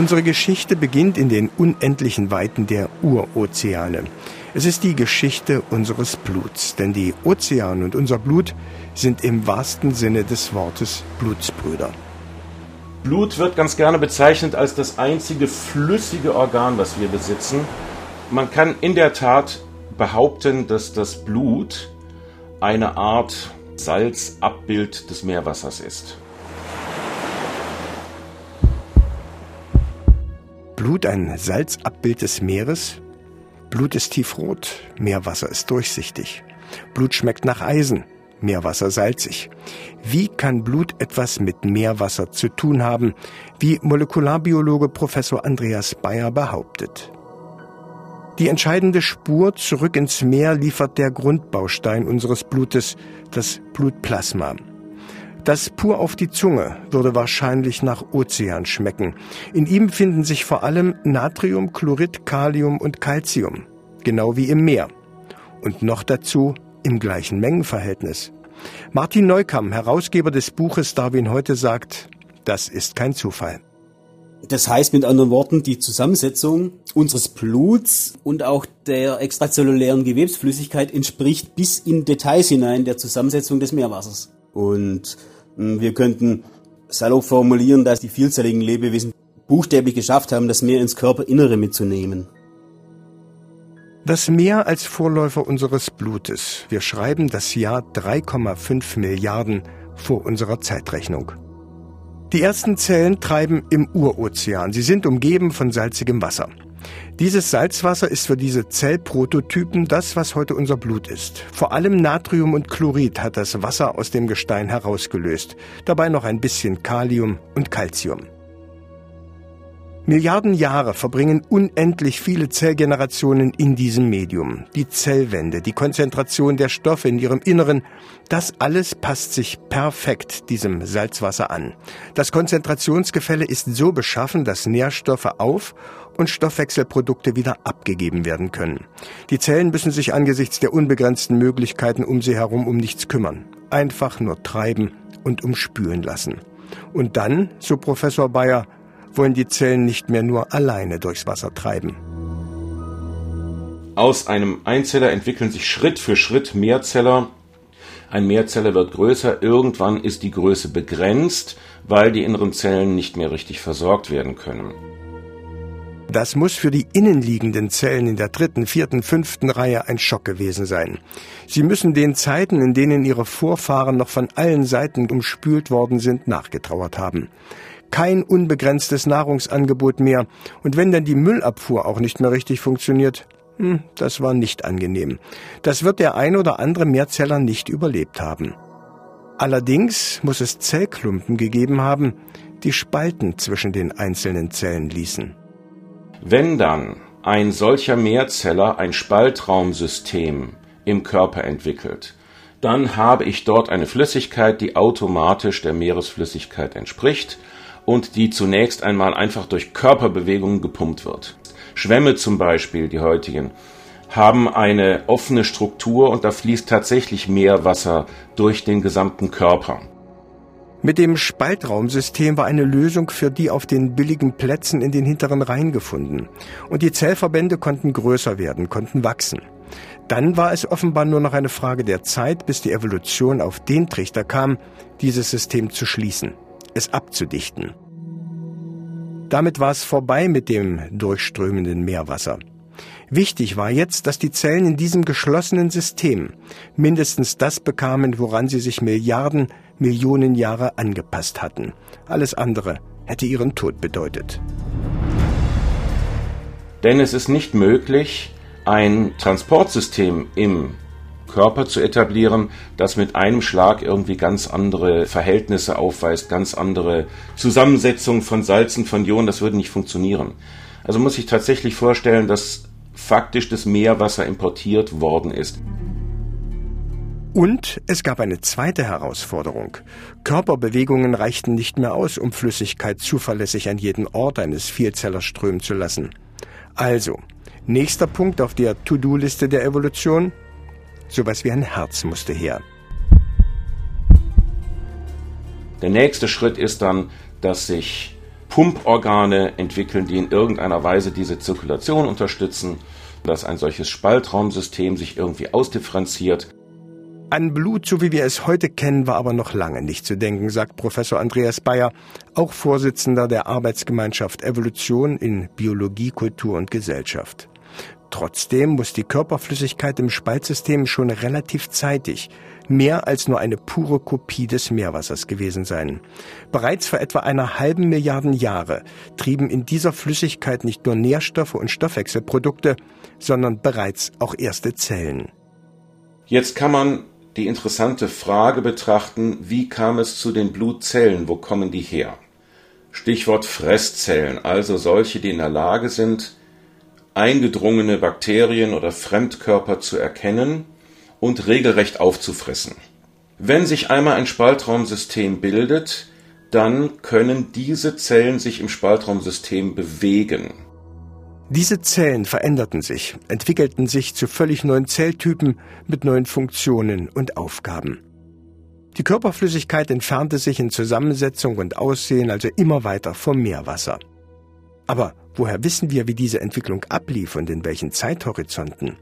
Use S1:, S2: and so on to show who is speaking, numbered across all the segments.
S1: Unsere Geschichte beginnt in den unendlichen Weiten der Urozeane. Es ist die Geschichte unseres Bluts, denn die Ozeane und unser Blut sind im wahrsten Sinne des Wortes Blutsbrüder.
S2: Blut wird ganz gerne bezeichnet als das einzige flüssige Organ, was wir besitzen. Man kann in der Tat behaupten, dass das Blut eine Art Salzabbild des Meerwassers ist.
S1: Blut ein Salzabbild des Meeres? Blut ist tiefrot, Meerwasser ist durchsichtig. Blut schmeckt nach Eisen, Meerwasser salzig. Wie kann Blut etwas mit Meerwasser zu tun haben, wie Molekularbiologe Professor Andreas Bayer behauptet? Die entscheidende Spur zurück ins Meer liefert der Grundbaustein unseres Blutes, das Blutplasma. Das pur auf die Zunge würde wahrscheinlich nach Ozean schmecken. In ihm finden sich vor allem Natrium, Chlorid, Kalium und Calcium, genau wie im Meer. Und noch dazu im gleichen Mengenverhältnis. Martin Neukamm, Herausgeber des Buches Darwin heute sagt, das ist kein Zufall.
S3: Das heißt mit anderen Worten, die Zusammensetzung unseres Bluts und auch der extrazellulären Gewebsflüssigkeit entspricht bis in Details hinein der Zusammensetzung des Meerwassers. Und hm, wir könnten salopp formulieren, dass die vielzelligen Lebewesen buchstäblich geschafft haben, das Meer ins Körperinnere mitzunehmen.
S1: Das Meer als Vorläufer unseres Blutes. Wir schreiben das Jahr 3,5 Milliarden vor unserer Zeitrechnung. Die ersten Zellen treiben im Urozean. Sie sind umgeben von salzigem Wasser. Dieses Salzwasser ist für diese Zellprototypen das, was heute unser Blut ist. Vor allem Natrium und Chlorid hat das Wasser aus dem Gestein herausgelöst. Dabei noch ein bisschen Kalium und Calcium. Milliarden Jahre verbringen unendlich viele Zellgenerationen in diesem Medium. Die Zellwände, die Konzentration der Stoffe in ihrem Inneren, das alles passt sich perfekt diesem Salzwasser an. Das Konzentrationsgefälle ist so beschaffen, dass Nährstoffe auf und Stoffwechselprodukte wieder abgegeben werden können. Die Zellen müssen sich angesichts der unbegrenzten Möglichkeiten um sie herum um nichts kümmern. Einfach nur treiben und umspülen lassen. Und dann, so Professor Bayer, wollen die Zellen nicht mehr nur alleine durchs Wasser treiben.
S2: Aus einem Einzeller entwickeln sich Schritt für Schritt Mehrzeller. Ein Mehrzeller wird größer, irgendwann ist die Größe begrenzt, weil die inneren Zellen nicht mehr richtig versorgt werden können.
S1: Das muss für die innenliegenden Zellen in der dritten, vierten, fünften Reihe ein Schock gewesen sein. Sie müssen den Zeiten, in denen ihre Vorfahren noch von allen Seiten umspült worden sind, nachgetrauert haben kein unbegrenztes Nahrungsangebot mehr. Und wenn dann die Müllabfuhr auch nicht mehr richtig funktioniert, hm, das war nicht angenehm. Das wird der ein oder andere Mehrzeller nicht überlebt haben. Allerdings muss es Zellklumpen gegeben haben, die Spalten zwischen den einzelnen Zellen ließen.
S2: Wenn dann ein solcher Mehrzeller ein Spaltraumsystem im Körper entwickelt, dann habe ich dort eine Flüssigkeit, die automatisch der Meeresflüssigkeit entspricht und die zunächst einmal einfach durch Körperbewegungen gepumpt wird. Schwämme zum Beispiel, die heutigen, haben eine offene Struktur und da fließt tatsächlich mehr Wasser durch den gesamten Körper.
S1: Mit dem Spaltraumsystem war eine Lösung für die auf den billigen Plätzen in den hinteren Reihen gefunden. Und die Zellverbände konnten größer werden, konnten wachsen. Dann war es offenbar nur noch eine Frage der Zeit, bis die Evolution auf den Trichter kam, dieses System zu schließen es abzudichten. Damit war es vorbei mit dem durchströmenden Meerwasser. Wichtig war jetzt, dass die Zellen in diesem geschlossenen System mindestens das bekamen, woran sie sich Milliarden, Millionen Jahre angepasst hatten. Alles andere hätte ihren Tod bedeutet.
S2: Denn es ist nicht möglich, ein Transportsystem im Körper zu etablieren, das mit einem Schlag irgendwie ganz andere Verhältnisse aufweist, ganz andere Zusammensetzung von Salzen, von Ionen, das würde nicht funktionieren. Also muss ich tatsächlich vorstellen, dass faktisch das Meerwasser importiert worden ist.
S1: Und es gab eine zweite Herausforderung. Körperbewegungen reichten nicht mehr aus, um Flüssigkeit zuverlässig an jeden Ort eines Vielzellers strömen zu lassen. Also, nächster Punkt auf der To-Do-Liste der Evolution, Sowas wie ein Herz musste her.
S2: Der nächste Schritt ist dann, dass sich Pumporgane entwickeln, die in irgendeiner Weise diese Zirkulation unterstützen, dass ein solches Spaltraumsystem sich irgendwie ausdifferenziert.
S1: An Blut, so wie wir es heute kennen, war aber noch lange nicht zu denken, sagt Professor Andreas Bayer, auch Vorsitzender der Arbeitsgemeinschaft Evolution in Biologie, Kultur und Gesellschaft. Trotzdem muss die Körperflüssigkeit im Spaltsystem schon relativ zeitig mehr als nur eine pure Kopie des Meerwassers gewesen sein. Bereits vor etwa einer halben Milliarden Jahre trieben in dieser Flüssigkeit nicht nur Nährstoffe und Stoffwechselprodukte, sondern bereits auch erste Zellen.
S2: Jetzt kann man die interessante Frage betrachten, wie kam es zu den Blutzellen, wo kommen die her? Stichwort Fresszellen, also solche, die in der Lage sind, eingedrungene Bakterien oder Fremdkörper zu erkennen und regelrecht aufzufressen. Wenn sich einmal ein Spaltraumsystem bildet, dann können diese Zellen sich im Spaltraumsystem bewegen.
S1: Diese Zellen veränderten sich, entwickelten sich zu völlig neuen Zelltypen mit neuen Funktionen und Aufgaben. Die Körperflüssigkeit entfernte sich in Zusammensetzung und Aussehen also immer weiter vom Meerwasser. Aber woher wissen wir, wie diese Entwicklung ablief und in welchen Zeithorizonten?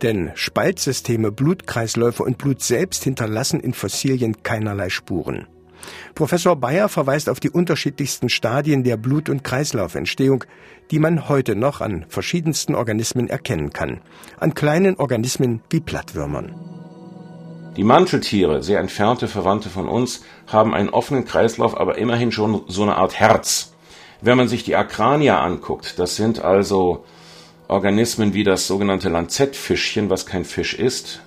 S1: Denn Spaltsysteme, Blutkreisläufe und Blut selbst hinterlassen in Fossilien keinerlei Spuren. Professor Bayer verweist auf die unterschiedlichsten Stadien der Blut- und Kreislaufentstehung, die man heute noch an verschiedensten Organismen erkennen kann. An kleinen Organismen wie Plattwürmern.
S2: Die Manteltiere, sehr entfernte Verwandte von uns, haben einen offenen Kreislauf, aber immerhin schon so eine Art Herz. Wenn man sich die Akrania anguckt, das sind also Organismen wie das sogenannte Lanzettfischchen, was kein Fisch ist,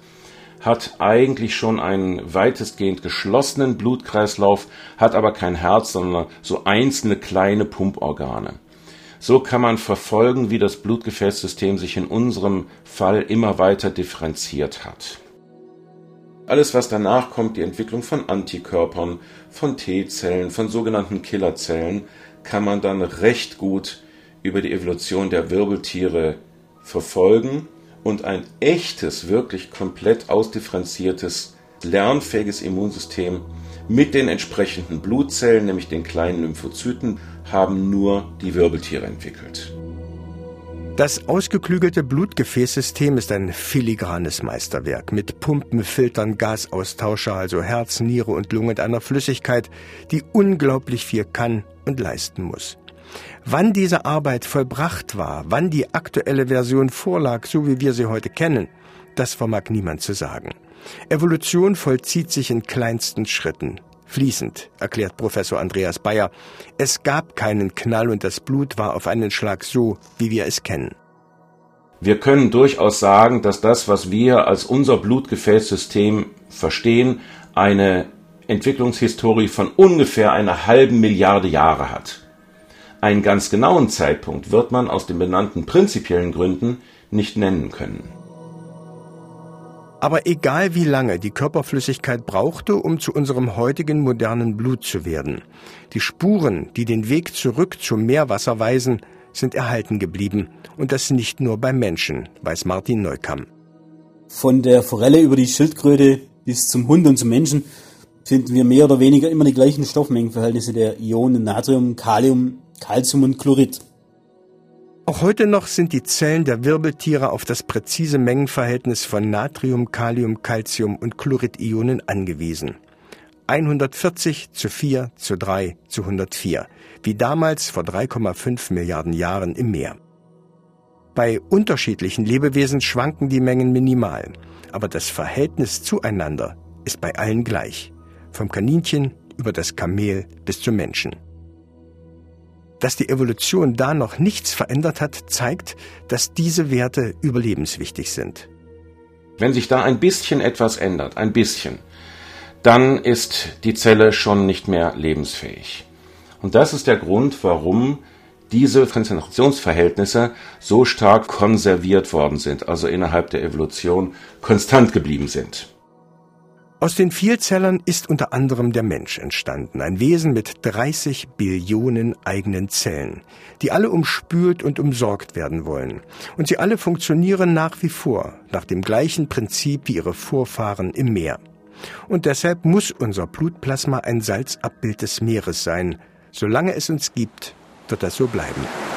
S2: hat eigentlich schon einen weitestgehend geschlossenen Blutkreislauf, hat aber kein Herz, sondern so einzelne kleine Pumporgane. So kann man verfolgen, wie das Blutgefäßsystem sich in unserem Fall immer weiter differenziert hat. Alles, was danach kommt, die Entwicklung von Antikörpern, von T-Zellen, von sogenannten Killerzellen, kann man dann recht gut über die Evolution der Wirbeltiere verfolgen und ein echtes, wirklich komplett ausdifferenziertes, lernfähiges Immunsystem mit den entsprechenden Blutzellen, nämlich den kleinen Lymphozyten, haben nur die Wirbeltiere entwickelt.
S1: Das ausgeklügelte Blutgefäßsystem ist ein filigranes Meisterwerk mit Pumpen, Filtern, Gasaustauscher, also Herz, Niere und Lunge und einer Flüssigkeit, die unglaublich viel kann und leisten muss. Wann diese Arbeit vollbracht war, wann die aktuelle Version vorlag, so wie wir sie heute kennen, das vermag niemand zu sagen. Evolution vollzieht sich in kleinsten Schritten. Fließend, erklärt Professor Andreas Bayer. Es gab keinen Knall und das Blut war auf einen Schlag so, wie wir es kennen.
S2: Wir können durchaus sagen, dass das, was wir als unser Blutgefäßsystem verstehen, eine Entwicklungshistorie von ungefähr einer halben Milliarde Jahre hat. Einen ganz genauen Zeitpunkt wird man aus den benannten prinzipiellen Gründen nicht nennen können.
S1: Aber egal wie lange die Körperflüssigkeit brauchte, um zu unserem heutigen modernen Blut zu werden, die Spuren, die den Weg zurück zum Meerwasser weisen, sind erhalten geblieben. Und das nicht nur beim Menschen, weiß Martin Neukamm.
S3: Von der Forelle über die Schildkröte bis zum Hund und zum Menschen finden wir mehr oder weniger immer die gleichen Stoffmengenverhältnisse der Ionen Natrium, Kalium, Calcium und Chlorid.
S1: Auch heute noch sind die Zellen der Wirbeltiere auf das präzise Mengenverhältnis von Natrium, Kalium, Calcium und Chloridionen angewiesen. 140 zu 4 zu 3 zu 104, wie damals vor 3,5 Milliarden Jahren im Meer. Bei unterschiedlichen Lebewesen schwanken die Mengen minimal, aber das Verhältnis zueinander ist bei allen gleich, vom Kaninchen über das Kamel bis zum Menschen. Dass die Evolution da noch nichts verändert hat, zeigt, dass diese Werte überlebenswichtig sind.
S2: Wenn sich da ein bisschen etwas ändert, ein bisschen, dann ist die Zelle schon nicht mehr lebensfähig. Und das ist der Grund, warum diese Konzentrationsverhältnisse so stark konserviert worden sind, also innerhalb der Evolution konstant geblieben sind.
S1: Aus den Vielzellern ist unter anderem der Mensch entstanden, ein Wesen mit 30 Billionen eigenen Zellen, die alle umspült und umsorgt werden wollen. Und sie alle funktionieren nach wie vor, nach dem gleichen Prinzip wie ihre Vorfahren im Meer. Und deshalb muss unser Blutplasma ein Salzabbild des Meeres sein, solange es uns gibt wird das so bleiben.